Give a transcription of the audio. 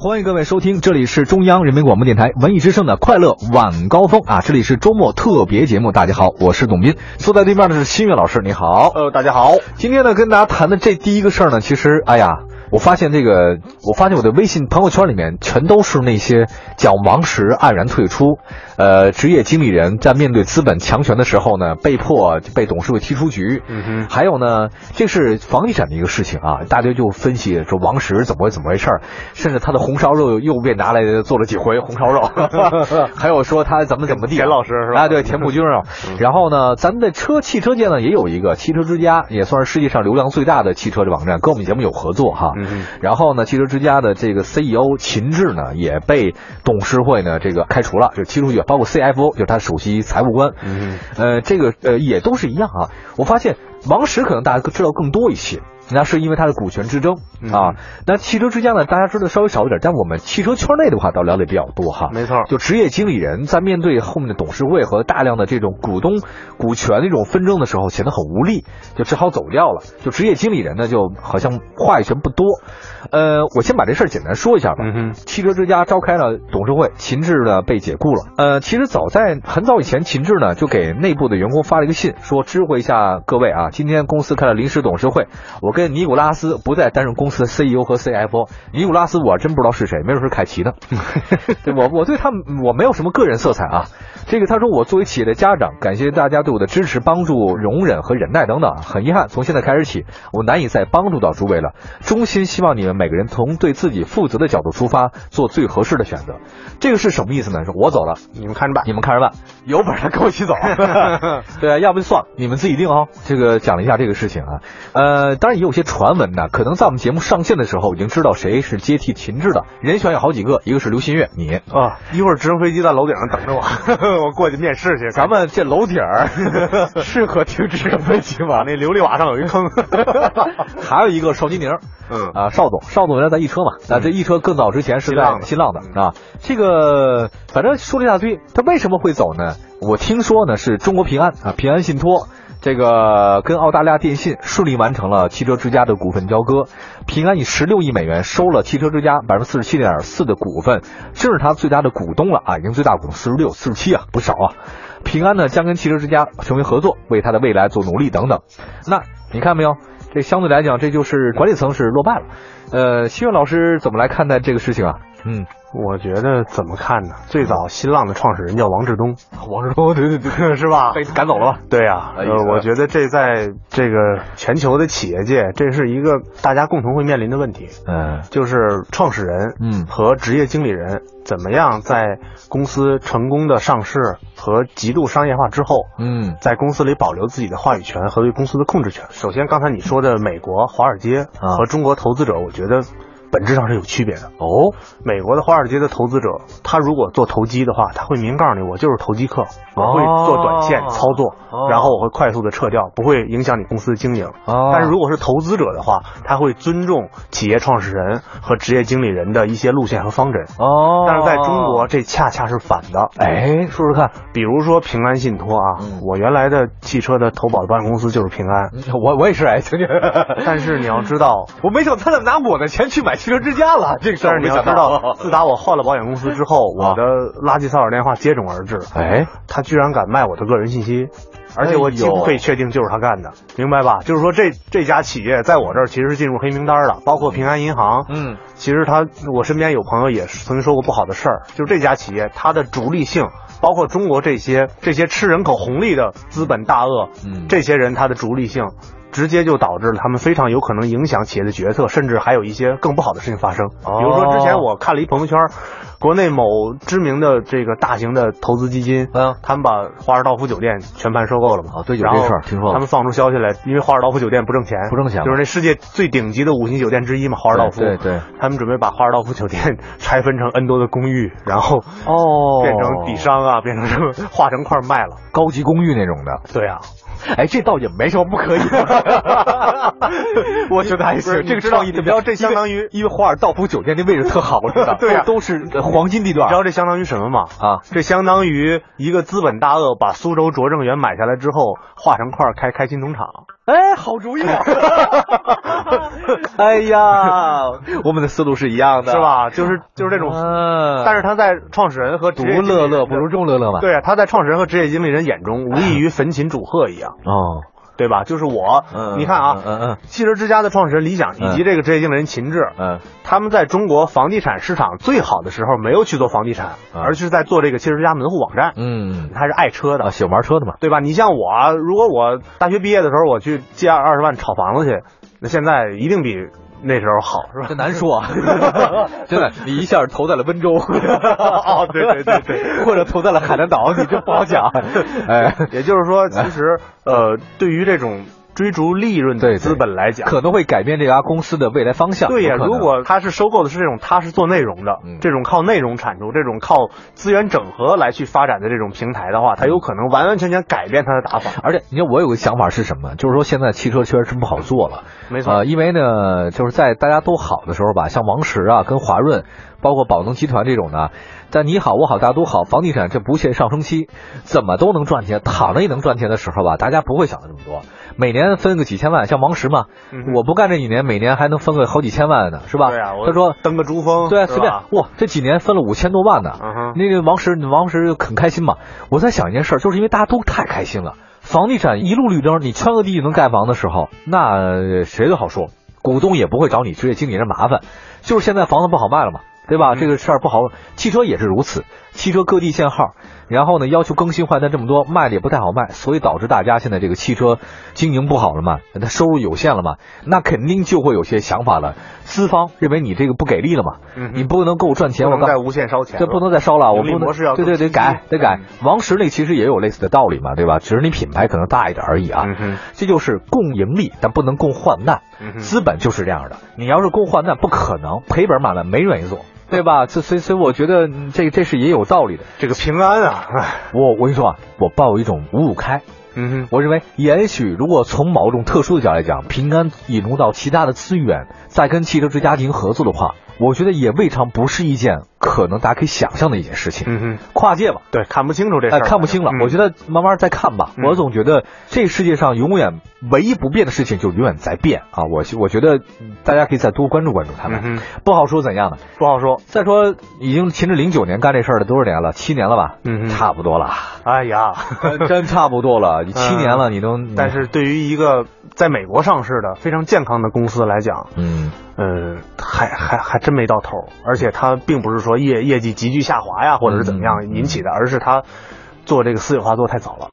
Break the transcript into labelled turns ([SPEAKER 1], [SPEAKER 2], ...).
[SPEAKER 1] 欢迎各位收听，这里是中央人民广播电台文艺之声的快乐晚高峰啊，这里是周末特别节目。大家好，我是董斌，坐在对面的是新月老师，你好。
[SPEAKER 2] 呃，大家好。
[SPEAKER 1] 今天呢，跟大家谈的这第一个事儿呢，其实，哎呀。我发现这个，我发现我的微信朋友圈里面全都是那些讲王石黯然退出，呃，职业经理人在面对资本强权的时候呢，被迫被董事会踢出局。
[SPEAKER 2] 嗯哼。
[SPEAKER 1] 还有呢，这是房地产的一个事情啊，大家就分析说王石怎么会怎么回事甚至他的红烧肉又被拿来做了几回红烧肉。还有说他怎么怎么地。
[SPEAKER 2] 田老师是吧？
[SPEAKER 1] 啊，对，田朴珺啊。然后呢，咱们的车汽车界呢也有一个汽车之家，也算是世界上流量最大的汽车的网站，跟我们节目有合作哈。
[SPEAKER 2] 嗯，
[SPEAKER 1] 然后呢，汽车之家的这个 CEO 秦志呢，也被董事会呢这个开除了，就踢出去，包括 CFO 就是他首席财务官。
[SPEAKER 2] 嗯，
[SPEAKER 1] 呃，这个呃也都是一样啊。我发现王石可能大家知道更多一些。那是因为它的股权之争啊。那汽车之家呢，大家知道稍微少一点，但我们汽车圈内的话倒了解比较多哈。
[SPEAKER 2] 没错，
[SPEAKER 1] 就职业经理人在面对后面的董事会和大量的这种股东股权的这种纷争的时候，显得很无力，就只好走掉了。就职业经理人呢，就好像话语权不多。呃，我先把这事儿简单说一下吧。
[SPEAKER 2] 嗯哼，
[SPEAKER 1] 汽车之家召开了董事会，秦志呢被解雇了。呃，其实早在很早以前，秦志呢就给内部的员工发了一个信，说知会一下各位啊，今天公司开了临时董事会，我。跟尼古拉斯不再担任公司的 CEO 和 CFO。尼古拉斯我真不知道是谁，没准是凯奇呢。对我我对他们我没有什么个人色彩啊。这个他说我作为企业的家长，感谢大家对我的支持、帮助、容忍和忍耐等等。很遗憾，从现在开始起，我难以再帮助到诸位了。衷心希望你们每个人从对自己负责的角度出发，做最合适的选择。这个是什么意思呢？说我走了，
[SPEAKER 2] 你们看着办，
[SPEAKER 1] 你们看着办。有本事跟我一起走。对啊，要不就算了，你们自己定哦。这个讲了一下这个事情啊，呃，当然也有些传闻呢，可能在我们节目上线的时候已经知道谁是接替秦志的人选有好几个，一个是刘新月，你
[SPEAKER 2] 啊，一会儿直升飞机在楼顶上等着我，我过去面试去。
[SPEAKER 1] 咱们这楼顶儿 适合停直升飞机吗？
[SPEAKER 2] 那琉璃瓦上有一坑。
[SPEAKER 1] 还有一个邵金宁，
[SPEAKER 2] 嗯
[SPEAKER 1] 啊，邵总，邵总原来在易车嘛，那，这易车更早之前是在新浪的啊，这个反正说了一大堆，他为什么会走呢？我听说呢是中国平安啊，平安信托这个跟澳大利亚电信顺利完成了汽车之家的股份交割，平安以十六亿美元收了汽车之家百分之四十七点四的股份，这是他最大的股东了啊，已经最大股东四十六、四十七啊，不少啊。平安呢将跟汽车之家成为合作，为他的未来做努力等等。那你看没有？这相对来讲，这就是管理层是落败了。呃，希望老师怎么来看待这个事情啊？
[SPEAKER 2] 嗯。我觉得怎么看呢？最早新浪的创始人叫王志东，
[SPEAKER 1] 王志东，对对对，
[SPEAKER 2] 是吧？
[SPEAKER 1] 被赶走了吧？
[SPEAKER 2] 对呀，呃，我觉得这在这个全球的企业界，这是一个大家共同会面临的问题。
[SPEAKER 1] 嗯，
[SPEAKER 2] 就是创始人，
[SPEAKER 1] 嗯，
[SPEAKER 2] 和职业经理人怎么样在公司成功的上市和极度商业化之后，
[SPEAKER 1] 嗯，
[SPEAKER 2] 在公司里保留自己的话语权和对公司的控制权。首先，刚才你说的美国华尔街和中国投资者，我觉得。本质上是有区别的
[SPEAKER 1] 哦。
[SPEAKER 2] 美国的华尔街的投资者，他如果做投机的话，他会明告诉你，我就是投机客，我会做短线操作，然后我会快速的撤掉，不会影响你公司的经营。但是如果是投资者的话，他会尊重企业创始人和职业经理人的一些路线和方针。
[SPEAKER 1] 哦。
[SPEAKER 2] 但是在中国，这恰恰是反的。
[SPEAKER 1] 哎，说说看，
[SPEAKER 2] 比如说平安信托啊，我原来的汽车的投保的保险公司就是平安。
[SPEAKER 1] 我我也是哎，曾经。
[SPEAKER 2] 但是你要知道，
[SPEAKER 1] 我没想他怎么拿我的钱去买。汽车之家了，这个事儿
[SPEAKER 2] 你要知道，自打我换了保险公司之后，我的垃圾骚扰电话接踵而至。
[SPEAKER 1] 哎，
[SPEAKER 2] 他居然敢卖我的个人信息，而且我几乎可以确定就是他干的，明白吧？就是说这这家企业在我这儿其实是进入黑名单了，包括平安银行。
[SPEAKER 1] 嗯，
[SPEAKER 2] 其实他我身边有朋友也曾经说过不好的事儿，就是这家企业它的逐利性，包括中国这些这些吃人口红利的资本大鳄，
[SPEAKER 1] 嗯，
[SPEAKER 2] 这些人他的逐利性。直接就导致了他们非常有可能影响企业的决策，甚至还有一些更不好的事情发生。比如说之前我看了一朋友圈，国内某知名的这个大型的投资基金，
[SPEAKER 1] 嗯，
[SPEAKER 2] 他们把华尔道夫酒店全盘收购了嘛？
[SPEAKER 1] 啊，对，有这事儿听说了。
[SPEAKER 2] 他们放出消息来，因为华尔道夫酒店不挣钱，
[SPEAKER 1] 不挣钱，
[SPEAKER 2] 就是那世界最顶级的五星酒店之一嘛，华尔道夫。
[SPEAKER 1] 对对。
[SPEAKER 2] 他们准备把华尔道夫酒店 拆分成 N 多的公寓，然后
[SPEAKER 1] 哦，
[SPEAKER 2] 变成底商啊，变成什么化成块卖了，
[SPEAKER 1] 高级公寓那种的。
[SPEAKER 2] 对啊。
[SPEAKER 1] 哎，这倒也没什么不可以。我觉得还行，这个
[SPEAKER 2] 知道，你知道这相当于
[SPEAKER 1] 因为华尔道夫酒店那位置特好，知道
[SPEAKER 2] 对呀，
[SPEAKER 1] 都是黄金地段。
[SPEAKER 2] 你知道这相当于什么吗？
[SPEAKER 1] 啊，
[SPEAKER 2] 这相当于一个资本大鳄把苏州拙政园买下来之后化成块开开新农场。
[SPEAKER 1] 哎，好主意啊！哎呀，我们的思路是一样的，
[SPEAKER 2] 是吧？就是就是这种，但是他在创始人和
[SPEAKER 1] 独乐乐不如众乐乐嘛。
[SPEAKER 2] 对啊，他在创始人和职业经理人眼中，无异于焚琴煮鹤一样。
[SPEAKER 1] 哦。
[SPEAKER 2] 对吧？就是我，你看啊，
[SPEAKER 1] 嗯嗯，
[SPEAKER 2] 汽车之家的创始人李想以及这个职业经理人秦志，
[SPEAKER 1] 嗯，
[SPEAKER 2] 他们在中国房地产市场最好的时候没有去做房地产，而是在做这个汽车之家门户网站。
[SPEAKER 1] 嗯，
[SPEAKER 2] 他是爱车的，
[SPEAKER 1] 喜欢玩车的嘛，
[SPEAKER 2] 对吧？你像我，如果我大学毕业的时候我去借二十万炒房子去，那现在一定比。那时候好是吧？
[SPEAKER 1] 这难说，真的，你一下投在了温州，
[SPEAKER 2] 哦，对对对对，
[SPEAKER 1] 或者投在了海南岛，你这不好讲。哎，
[SPEAKER 2] 也就是说，其实呃，对于这种。追逐利润的资本来讲，
[SPEAKER 1] 可能会改变这家公司的未来方向。
[SPEAKER 2] 对呀，如果他是收购的是这种，他是做内容的，这种靠内容产出、这种靠资源整合来去发展的这种平台的话，他有可能完完全全改变他的打法。
[SPEAKER 1] 而且，你看我有个想法是什么？就是说现在汽车确实是不好做了。
[SPEAKER 2] 没错，
[SPEAKER 1] 因为呢，就是在大家都好的时候吧，像王石啊，跟华润。包括宝能集团这种呢，在你好我好大家都好，房地产这不限上升期，怎么都能赚钱，躺着也能赚钱的时候吧，大家不会想的这么多。每年分个几千万，像王石嘛，我不干这几年，每年还能分个好几千万呢，是吧？
[SPEAKER 2] 对啊，
[SPEAKER 1] 他说
[SPEAKER 2] 登个珠峰，
[SPEAKER 1] 对，随便哇，这几年分了五千多万呢。那个王石，王石很开心嘛。我在想一件事，就是因为大家都太开心了，房地产一路绿灯，你圈个地就能盖房的时候，那谁都好说，股东也不会找你职业经理人麻烦。就是现在房子不好卖了嘛。对吧？这个事儿不好，汽车也是如此。汽车各地限号，然后呢要求更新换代这么多，卖的也不太好卖，所以导致大家现在这个汽车经营不好了嘛，它收入有限了嘛，那肯定就会有些想法了。资方认为你这个不给力了嘛，你不能够赚钱，
[SPEAKER 2] 不能再无限烧钱，
[SPEAKER 1] 这不能再烧了，我不能
[SPEAKER 2] 对
[SPEAKER 1] 对对改得改。王石那其实也有类似的道理嘛，对吧？只是你品牌可能大一点而已啊。这就是共盈利，但不能共患难。资本就是这样的，你要是共患难，不可能赔本买卖，没人愿意做。对吧？这所以所以我觉得这这是也有道理的。
[SPEAKER 2] 这个平安啊，
[SPEAKER 1] 我我跟你说啊，我抱有一种五五开。
[SPEAKER 2] 嗯哼，
[SPEAKER 1] 我认为也许如果从某种特殊的角度来讲，平安引入到其他的资源，再跟汽车之家进行合作的话。我觉得也未尝不是一件可能大家可以想象的一件事情。
[SPEAKER 2] 嗯哼，
[SPEAKER 1] 跨界吧，
[SPEAKER 2] 对，看不清楚这事儿，
[SPEAKER 1] 看不清了。我觉得慢慢再看吧。我总觉得这世界上永远唯一不变的事情就永远在变啊！我我觉得大家可以再多关注关注他们。不好说怎样的，
[SPEAKER 2] 不好说。
[SPEAKER 1] 再说，已经秦志零九年干这事儿了多少年了？七年了吧？
[SPEAKER 2] 嗯，
[SPEAKER 1] 差不多了。
[SPEAKER 2] 哎呀，
[SPEAKER 1] 真差不多了。七年了，你都……
[SPEAKER 2] 但是对于一个在美国上市的非常健康的公司来讲，
[SPEAKER 1] 嗯。
[SPEAKER 2] 呃，还还还真没到头，而且它并不是说业业绩急剧下滑呀，或者是怎么样引起的，而是它做这个私有化做太早了。